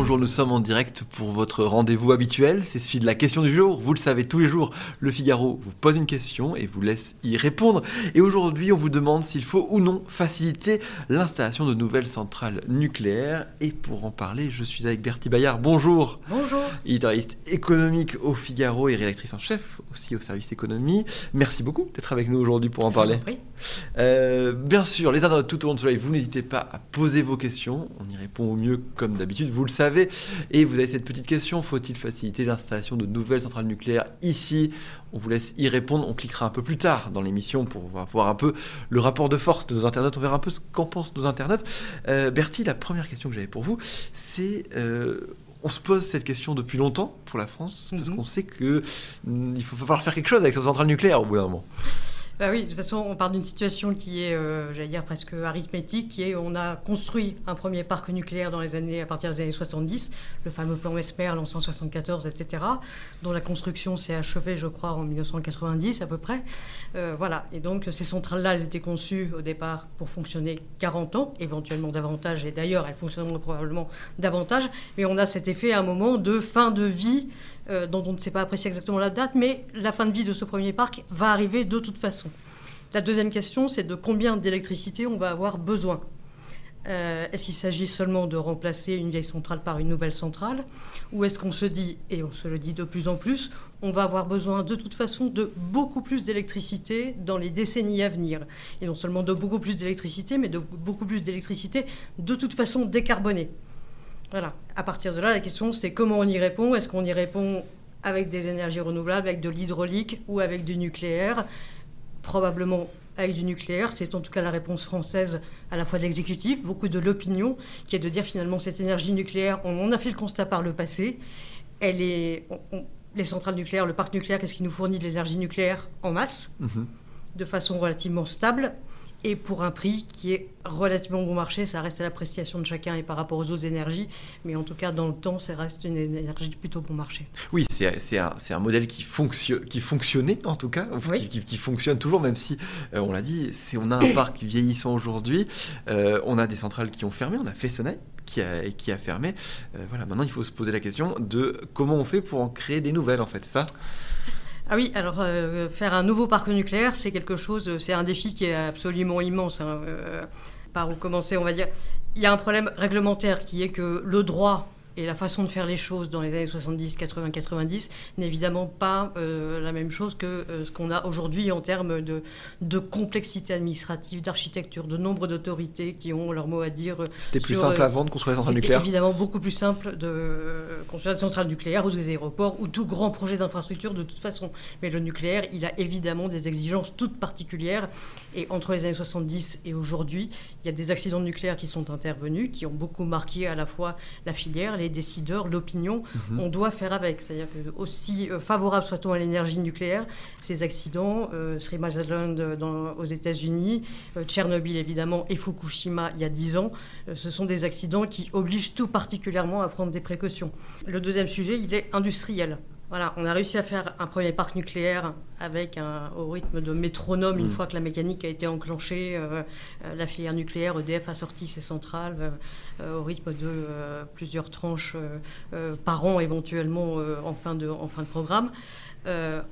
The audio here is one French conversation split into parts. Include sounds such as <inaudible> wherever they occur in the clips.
Bonjour, nous sommes en direct pour votre rendez-vous habituel. C'est celui de la question du jour. Vous le savez, tous les jours, le Figaro vous pose une question et vous laisse y répondre. Et aujourd'hui, on vous demande s'il faut ou non faciliter l'installation de nouvelles centrales nucléaires. Et pour en parler, je suis avec Bertie Bayard. Bonjour. Bonjour. Éditorialiste économique au Figaro et rédactrice en chef aussi au service économie. Merci beaucoup d'être avec nous aujourd'hui pour en Je parler. vous en prie. Euh, bien sûr, les internautes tout au long de live, vous n'hésitez pas à poser vos questions. On y répond au mieux comme d'habitude, vous le savez. Et vous avez cette petite question, faut-il faciliter l'installation de nouvelles centrales nucléaires ici? On vous laisse y répondre. On cliquera un peu plus tard dans l'émission pour voir un peu le rapport de force de nos internautes. On verra un peu ce qu'en pensent nos internautes. Euh, Bertie, la première question que j'avais pour vous, c'est... euh, on se pose cette question depuis longtemps pour la France, parce Mhm. qu'on sait que mm, faut falloir faire quelque chose avec ces centrales nucléaires au bout d'un moment. Bah oui, de toute façon, on part d'une situation qui est, euh, j'allais dire, presque arithmétique, qui est on a construit un premier parc nucléaire dans les années, à partir des années 70, le fameux plan Mesmer en 74, etc., dont la construction s'est achevée, je crois, en 1990 à peu près. Euh, voilà, et donc ces centrales-là, elles étaient conçues au départ pour fonctionner 40 ans, éventuellement davantage, et d'ailleurs, elles fonctionneront probablement davantage, mais on a cet effet à un moment de fin de vie euh, dont on ne sait pas apprécier exactement la date, mais la fin de vie de ce premier parc va arriver de toute façon. La deuxième question, c'est de combien d'électricité on va avoir besoin. Euh, est-ce qu'il s'agit seulement de remplacer une vieille centrale par une nouvelle centrale Ou est-ce qu'on se dit, et on se le dit de plus en plus, on va avoir besoin de toute façon de beaucoup plus d'électricité dans les décennies à venir Et non seulement de beaucoup plus d'électricité, mais de beaucoup plus d'électricité de toute façon décarbonée. Voilà. À partir de là, la question, c'est comment on y répond. Est-ce qu'on y répond avec des énergies renouvelables, avec de l'hydraulique ou avec du nucléaire? Probablement avec du nucléaire. C'est en tout cas la réponse française à la fois de l'exécutif, beaucoup de l'opinion, qui est de dire finalement cette énergie nucléaire, on en a fait le constat par le passé. Elle est, on- on- les centrales nucléaires, le parc nucléaire, qu'est-ce qui nous fournit de l'énergie nucléaire en masse, Mhm. de façon relativement stable et pour un prix qui est relativement bon marché. Ça reste à l'appréciation de chacun et par rapport aux autres énergies, mais en tout cas dans le temps, ça reste une énergie plutôt bon marché. Oui, c'est un, modèle qui, fonctionne, qui fonctionnait en tout cas, Oui. qui, qui- qui fonctionne toujours, même si, euh, on l'a dit, on a un parc <coughs> vieillissant aujourd'hui, euh, on a des centrales qui ont fermé, on a Fessenheim qui a, qui a fermé. Euh, voilà, maintenant il faut se poser la question de comment on fait pour en créer des nouvelles en fait, ça? Ah oui, alors euh, faire un nouveau parc nucléaire, c'est quelque chose, c'est un défi qui est absolument immense. hein, euh, par où commencer, on va dire. Il y a un problème réglementaire qui est que le droit et la façon de faire les choses dans les années 70, 80, 90 n'est évidemment pas euh, la même chose que euh, ce qu'on a aujourd'hui en termes de, de complexité administrative, d'architecture, de nombre d'autorités qui ont leur mot à dire. euh, C'était plus simple avant de construire des centrales nucléaires évidemment beaucoup plus simple de construire des centrales nucléaires ou des aéroports ou tout grand projet d'infrastructure de toute façon. Mais le nucléaire, il a évidemment des exigences toutes particulières. Et entre les années 70 et aujourd'hui, il y a des accidents nucléaires qui sont intervenus, qui ont beaucoup marqué à la fois la filière, les décideurs, l'opinion. Mhm. On doit faire avec. C'est-à-dire que aussi euh, favorable soit-on à l'énergie nucléaire, ces accidents, euh, Three Mile Island euh, dans- aux États-Unis, euh, Tchernobyl évidemment et Fukushima il y a 10 ans, euh, ce sont des accidents qui obligent tout particulièrement à prendre des précautions. Le deuxième sujet, il est industriel. Voilà, on a réussi à faire un premier parc nucléaire avec un, au rythme de métronome une Mm. fois que la mécanique a été enclenchée. euh, euh, la filière nucléaire, EDF a sorti ses centrales euh, au rythme de euh, plusieurs tranches par an éventuellement en, fin de, en fin de programme.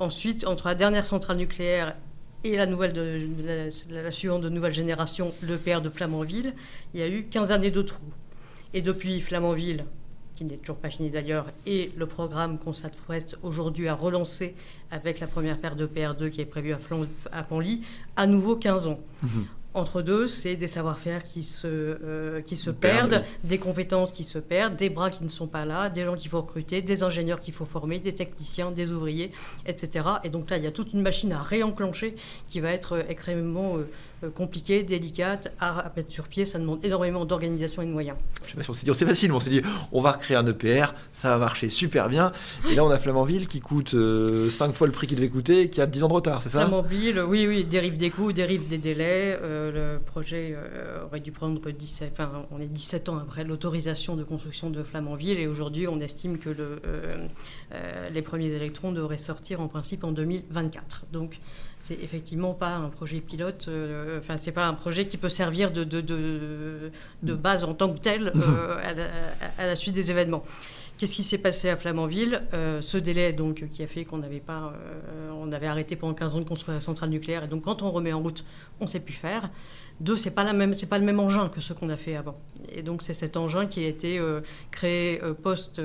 Ensuite, entre la dernière centrale nucléaire et la, nouvelle de, de la, la suivante de nouvelle génération, le PR de Flamanville, il y a eu 15 années de trous. Et depuis Flamanville, qui n'est toujours pas fini d'ailleurs, et le programme qu'on s'apprête aujourd'hui à relancer avec la première paire de PR2 qui est prévue à, Flan- à à nouveau 15 ans. Mhm. Entre deux, c'est des savoir-faire qui se, euh, qui se Perdent. perdent, des compétences qui se perdent, des bras qui ne sont pas là, des gens qu'il faut recruter, des ingénieurs qu'il faut former, des techniciens, des ouvriers, etc. Et donc là, il y a toute une machine à réenclencher qui va être euh, extrêmement euh, compliquée, délicate à, mettre sur pied. Ça demande énormément d'organisation et de moyens. Je sais pas si on s'est dit, c'est facile, mais on s'est dit, on va recréer un EPR, ça va marcher super bien. Et là, on a Flamanville qui coûte 5 fois le prix qu'il devait coûter et qui a 10 ans de retard, c'est ça? Flamanville, oui, oui, dérive des coûts, dérive des délais. le projet aurait dû prendre 17, enfin, on est 17 ans après l'autorisation de construction de Flamanville et aujourd'hui, on estime que le, les premiers électrons devraient sortir en principe en 2024. Donc, c'est effectivement pas un projet pilote, euh, enfin, c'est pas un projet qui peut servir de, de, de, base en tant que tel <laughs> euh, à, la, suite des événements. Qu'est-ce qui s'est passé à Flamanville euh, Ce délai donc qui a fait qu'on n'avait pas, on avait arrêté pendant 15 ans de construire la centrale nucléaire et donc quand on remet en route, on ne sait plus faire. Deux, c'est pas la même, c'est pas le même engin que ce qu'on a fait avant. Et donc c'est cet engin qui a été créé post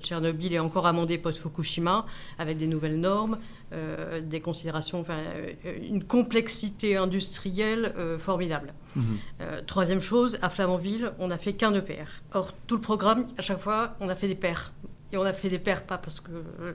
Tchernobyl et encore amendé post Fukushima avec des nouvelles normes, euh, des considérations, enfin, euh, une complexité industrielle euh, formidable. Mhm. troisième chose, à Flamanville, on n'a fait qu'un EPR. Or, tout le programme, à chaque fois, on a fait des paires. Et on a fait des paires, pas parce que euh,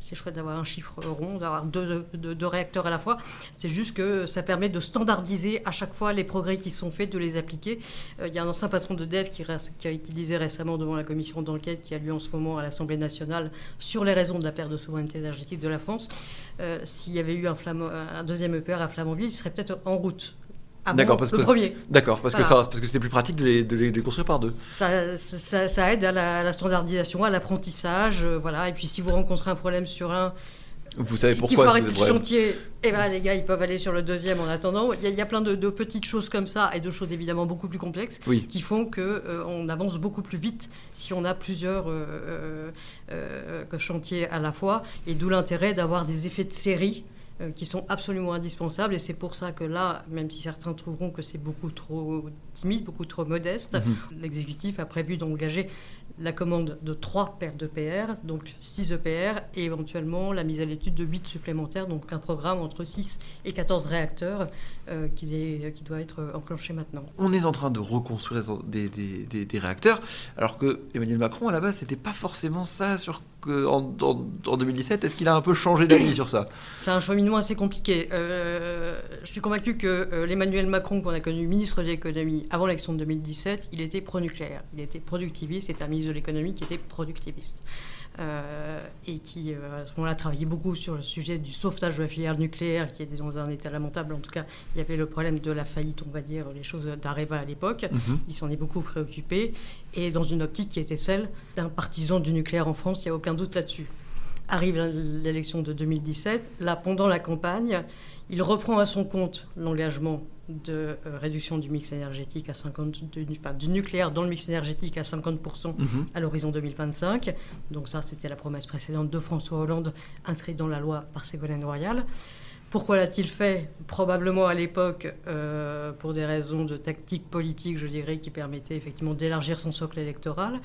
c'est chouette d'avoir un chiffre rond, d'avoir deux, réacteurs à la fois. C'est juste que ça permet de standardiser à chaque fois les progrès qui sont faits, de les appliquer. Euh, il y a un ancien patron de dev qui, qui, disait récemment devant la commission d'enquête qui a lieu en ce moment à l'Assemblée nationale sur les raisons de la perte de souveraineté énergétique de la France. Euh, s'il y avait eu un, un deuxième EPR à Flamanville, il serait peut-être en route D'accord, parce le que premier. D'accord, parce, que parce que c'est plus pratique de les, construire par deux. Ça, ça, aide à la, standardisation, à l'apprentissage, euh, voilà. Et puis si vous rencontrez un problème sur un, vous savez pourquoi Il faut arrêter le chantier. Eh ben les gars, ils peuvent aller sur le deuxième en attendant. Il y a, plein de, petites choses comme ça et de choses évidemment beaucoup plus complexes qui font que euh, on avance beaucoup plus vite si on a plusieurs euh, chantiers à la fois. Et d'où l'intérêt d'avoir des effets de série euh, qui sont absolument indispensables. Et c'est pour ça que là, même si certains trouveront que c'est beaucoup trop timide, beaucoup trop modeste, mhm. l'exécutif a prévu d'engager la commande de 3 paires d'EPR, donc 6 EPR, et éventuellement la mise à l'étude de 8 supplémentaires, donc un programme entre 6 et 14 réacteurs euh, qui, est, qui, doit être enclenché maintenant. On est en train de reconstruire des, des, des, réacteurs, alors que Emmanuel Macron, à la base, c'était pas forcément ça sur en, en, 2017. Est-ce qu'il a un peu changé d'avis sur ça? C'est un cheminement assez compliqué. Euh, je suis convaincu que euh, l'Emmanuel Macron qu'on a connu ministre de l'économie avant l'élection de 2017, il était pro-nucléaire, il était productiviste, c'était un ministre de l'économie qui était productiviste. Euh, et qui, euh, à ce moment-là, travaillait beaucoup sur le sujet du sauvetage de la filière nucléaire, qui est dans un état lamentable. En tout cas, il y avait le problème de la faillite, on va dire, les choses d'Areva à l'époque. Mhm. Il s'en est beaucoup préoccupé, et dans une optique qui était celle d'un partisan du nucléaire en France, il n'y a aucun doute là-dessus. Arrive l'élection de 2017. Là, pendant la campagne, il reprend à son compte l'engagement de euh, réduction du mix énergétique à 50, du, nucléaire dans le mix énergétique à 50% mhm. à l'horizon 2025. Donc ça, c'était la promesse précédente de François Hollande, inscrite dans la loi par Ségolène Royal. Pourquoi l'a-t-il fait? Probablement à l'époque euh, pour des raisons de tactique politique, je dirais, qui permettaient effectivement d'élargir son socle électoral.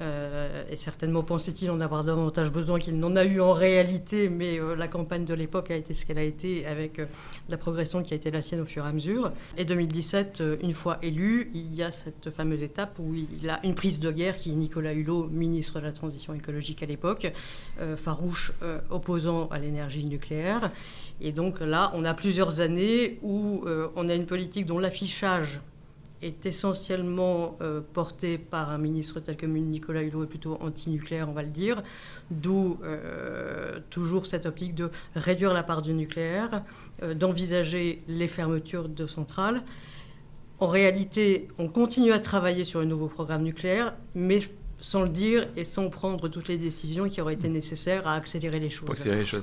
Euh, et certainement pensait-il en avoir davantage besoin qu'il n'en a eu en réalité, mais euh, la campagne de l'époque a été ce qu'elle a été avec euh, la progression qui a été la sienne au fur et à mesure. Et 2017, une fois élu, il y a cette fameuse étape où il a une prise de guerre qui est Nicolas Hulot, ministre de la Transition écologique à l'époque, farouche opposant à l'énergie nucléaire. Et donc là, on a plusieurs années où on a une politique dont l'affichage est essentiellement euh, porté par un ministre tel que Nicolas Hulot est plutôt anti-nucléaire, on va le dire, d'où euh, toujours cette optique de réduire la part du nucléaire, euh, d'envisager les fermetures de centrales. En réalité, on continue à travailler sur un nouveau programme nucléaire, mais sans le dire et sans prendre toutes les décisions qui auraient été nécessaires à accélérer les choses.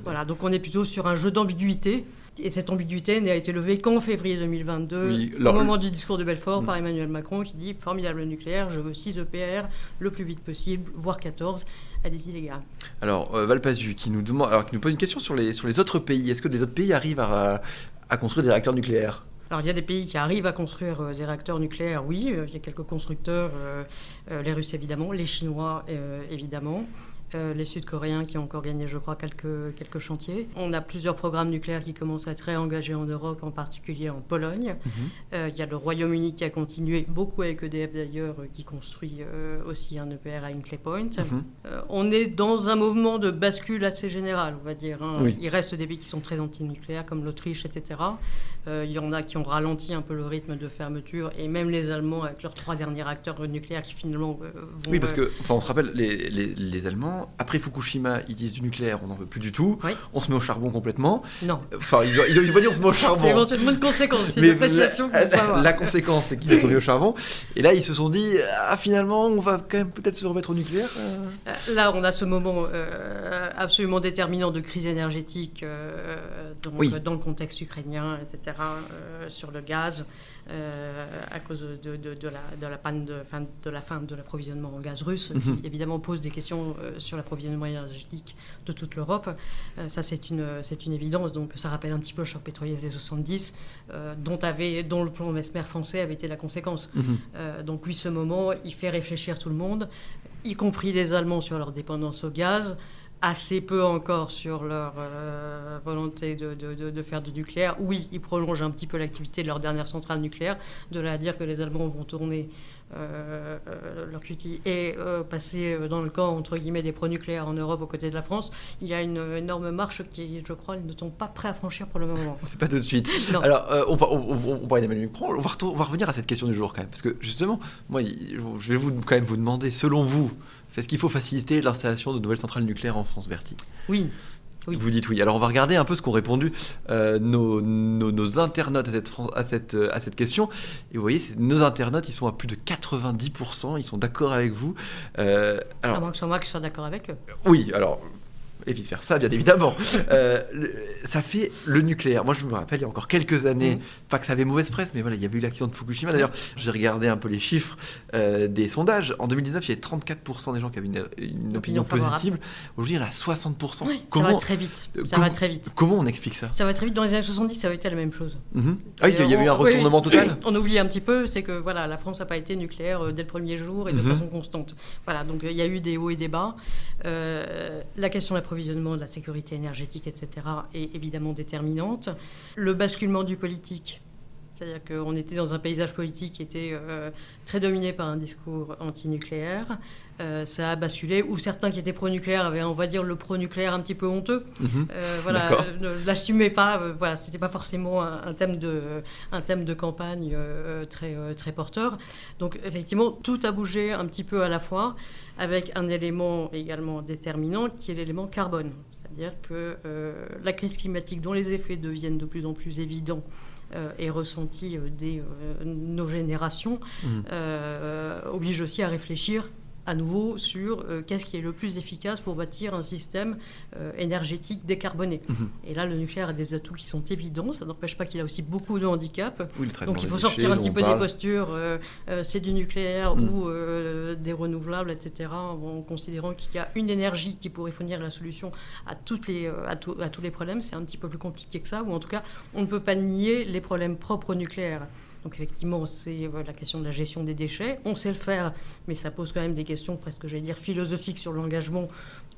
Voilà, donc on est plutôt sur un jeu d'ambiguïté et cette ambiguïté n'a été levée qu'en février 2022, au moment du discours de Belfort, par mm. Emmanuel Macron, qui dit formidable nucléaire, je veux 6 EPR le plus vite possible, voire 14. Allez-y les gars. Alors euh, Valpazu qui nous demande, alors qui nous pose une question sur les sur les autres pays. Est-ce que les autres pays arrivent à, à construire des réacteurs nucléaires? Alors il y a des pays qui arrivent à construire euh, des réacteurs nucléaires, oui, euh, il y a quelques constructeurs, les Russes évidemment, les Chinois évidemment. Euh, les Sud-Coréens qui ont encore gagné, je crois, quelques, quelques chantiers. On a plusieurs programmes nucléaires qui commencent à être réengagés en Europe, en particulier en Pologne. Mhm. Euh, Il y a le Royaume-Uni qui a continué, beaucoup avec EDF d'ailleurs, euh, qui construit euh, aussi un EPR à Hinkley Point. Mhm. On est dans un mouvement de bascule assez général, on va dire. hein. Oui. Il reste des pays qui sont très anti-nucléaires, comme l'Autriche, etc. Il y en a qui ont ralenti un peu le rythme de fermeture, et même les Allemands avec leurs trois derniers réacteurs nucléaires qui finalement vont... Oui, parce que, enfin, on se rappelle, les, les, les Allemands, après Fukushima, ils disent du nucléaire, on n'en veut plus du tout. Oui. On se met au charbon complètement. Non, Enfin, ils ont, ils ont, ils ont pas dit on se met au charbon. c'est éventuellement une conséquence, Mais une peut la, la conséquence, c'est qu'ils se sont mis au charbon. Et là, ils se sont dit, ah, finalement, on va quand même peut-être se remettre au nucléaire. euh. Là, on a ce moment euh, absolument déterminant de crise énergétique euh, donc, Oui. dans le contexte ukrainien, etc., euh, sur le gaz, à cause de, de- de la, de la panne de, fin, de la fin de l'approvisionnement en gaz russe, Mhm. qui évidemment pose des questions euh, sur l'approvisionnement énergétique de toute l'Europe. Euh, ça, c'est une, c'est une évidence. Donc, ça rappelle un petit peu le choc pétrolier des 70, euh, dont, avait, dont le plan Mesmer français avait été la conséquence. Mhm. Euh, donc oui, ce moment, il fait réfléchir tout le monde, y compris les Allemands sur leur dépendance au gaz, assez peu encore sur leur euh, volonté de, de- faire du nucléaire. Oui, ils prolongent un petit peu l'activité de leur dernière centrale nucléaire, de là à dire que les Allemands vont tourner euh, leur cutie et euh, passer euh, dans le camp entre guillemets des pro-nucléaires en Europe aux côtés de la France. Il y a une énorme marche qui, je crois, ils ne sont pas prêts à franchir pour le moment. <laughs> C'est pas tout de suite. <laughs> Non. Alors, euh, on, on, on- va, retour- on va revenir à cette question du jour quand même. Parce que justement, moi, je vais vous, quand même vous demander, selon vous, est-ce qu'il faut faciliter l'installation de nouvelles centrales nucléaires en France, Bertie Oui. Oui. Vous dites oui. Alors, on va regarder un peu ce qu'ont répondu euh, nos, nos- nos internautes à cette, fran- à, cette, euh, à cette question. Et vous voyez, nos internautes, ils sont à plus de 90%, ils sont d'accord avec vous. Euh, alors, À moins que ce soit moi qui sois d'accord avec eux. oui, alors évite de faire ça, bien évidemment. Euh, le- ça fait le nucléaire. Moi, je me rappelle, il y a encore quelques années, Mhm. pas que ça avait mauvaise presse, mais voilà, il y avait eu l'accident de Fukushima. D'ailleurs, j'ai regardé un peu les chiffres euh, des sondages. En 2019, il y avait 34% des gens qui avaient une, une opinion, positive. Aujourd'hui, il y en a 60%. Oui, ça va très vite. euh, Ça comment- va très vite. comment on explique ça Ça va très vite. Dans les années 70, ça avait été la même chose. Mhm. Ah oui, il y a eu un retournement oui. total <coughs> On oublie un petit peu, c'est que voilà, la France n'a pas été nucléaire dès le premier jour et de Mhm. façon constante. Voilà, donc il y a eu des hauts et des bas. Euh, la question de de la sécurité énergétique, etc., est évidemment déterminante. Le basculement du politique. C'est-à-dire qu'on était dans un paysage politique qui était euh, très dominé par un discours antinucléaire. Euh, ça a basculé, ou certains qui étaient pro-nucléaire avaient, on va dire, le pro-nucléaire un petit peu honteux. Mhm. Euh, voilà, euh, ne l'assumez pas. voilà, c'était pas forcément un, un thème de un thème de campagne très très porteur. Donc effectivement, tout a bougé un petit peu à la fois, avec un élément également déterminant qui est l'élément carbone. C'est-à-dire que la crise climatique, dont les effets deviennent de plus en plus évidents. Euh, et ressentis euh, dès euh, nos générations, euh, oblige aussi à réfléchir à nouveau sur euh, qu'est-ce qui est le plus efficace pour bâtir un système euh, énergétique décarboné. Mhm. Et là, le nucléaire a des atouts qui sont évidents. Ça n'empêche pas qu'il a aussi beaucoup de handicaps. Oui, Donc il faut déchets sortir un petit peu des postures, euh, c'est du nucléaire Mm. ou des renouvelables, etc., en considérant qu'il y a une énergie qui pourrait fournir la solution à, toutes les, à, tout- à tous les problèmes. C'est un petit peu plus compliqué que ça, ou en tout cas, on ne peut pas nier les problèmes propres au nucléaire. Donc effectivement, c'est euh, la question de la gestion des déchets. On sait le faire, mais ça pose quand même des questions presque, j'allais dire, philosophiques sur l'engagement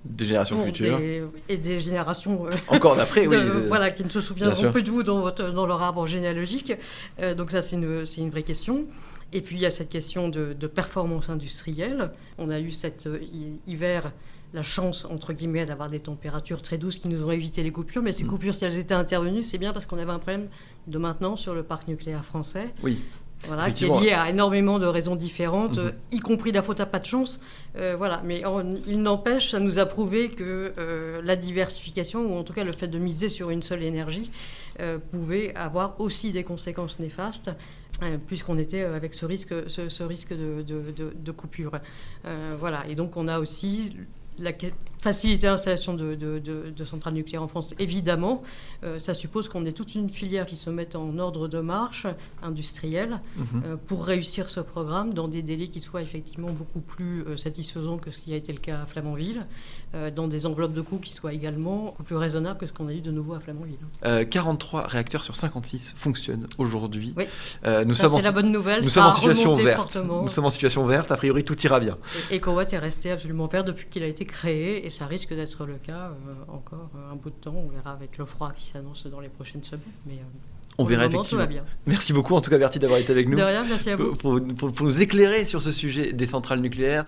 Des générations futures. des- et des générations euh, <laughs> Encore d'après, oui. voilà, qui ne se souviendront plus de vous dans, votre, dans leur arbre généalogique. Euh, donc ça, c'est une, vraie question. Et puis il y a cette question de, de performance industrielle. On a eu cet hi- hiver la chance, entre guillemets, d'avoir des températures très douces qui nous ont évité les coupures. Mais ces Mm. coupures, si elles étaient intervenues, c'est bien parce qu'on avait un problème de maintenance sur le parc nucléaire français. Oui. Voilà, qui est lié à énormément de raisons différentes, Mhm. euh, y compris la faute à pas de chance. Euh, voilà, mais en- il n'empêche, ça nous a prouvé que euh, la diversification, ou en tout cas le fait de miser sur une seule énergie, euh, pouvait avoir aussi des conséquences néfastes, puisqu'on était avec ce risque, ce, ce risque de, de- de- de coupure. Voilà, et donc on a aussi la que- faciliter l'installation de, de- de- de centrales nucléaires en France, évidemment. Euh, ça suppose qu'on ait toute une filière qui se mette en ordre de marche industrielle Mhm. euh, pour réussir ce programme dans des délais qui soient effectivement beaucoup plus euh, satisfaisants que ce qui a été le cas à Flamanville, dans des enveloppes de coûts qui soient également beaucoup plus raisonnables que ce qu'on a eu de nouveau à Flamanville. Euh, 43 réacteurs sur 56 fonctionnent aujourd'hui. Oui. Nous Ça, sommes en c'est la bonne nouvelle. Nous ça sommes en situation verte. fortement. Nous sommes en situation verte. A priori, tout ira bien. Et EcoWatt est resté absolument vert depuis qu'il a été créé et ça risque d'être le cas euh, encore euh, un bout de temps. On verra avec le froid qui s'annonce dans les prochaines semaines. Mais euh, On verra moment, effectivement. bien. Merci beaucoup, en tout cas, Bertie, d'avoir été avec nous De rien, merci à vous. pour, pour- pour nous éclairer sur ce sujet des centrales nucléaires.